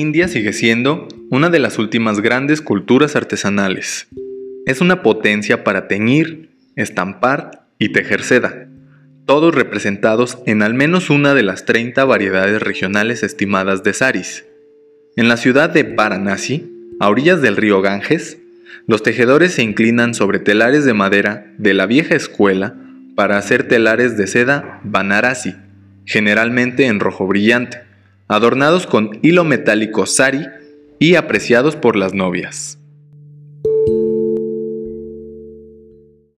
India sigue siendo una de las últimas grandes culturas artesanales. Es una potencia para teñir, estampar y tejer seda, todos representados en al menos una de las 30 variedades regionales estimadas de saris. En la ciudad de Varanasi, a orillas del río Ganges, los tejedores se inclinan sobre telares de madera de la vieja escuela para hacer telares de seda Banarasi, generalmente en rojo brillante adornados con hilo metálico sari y apreciados por las novias.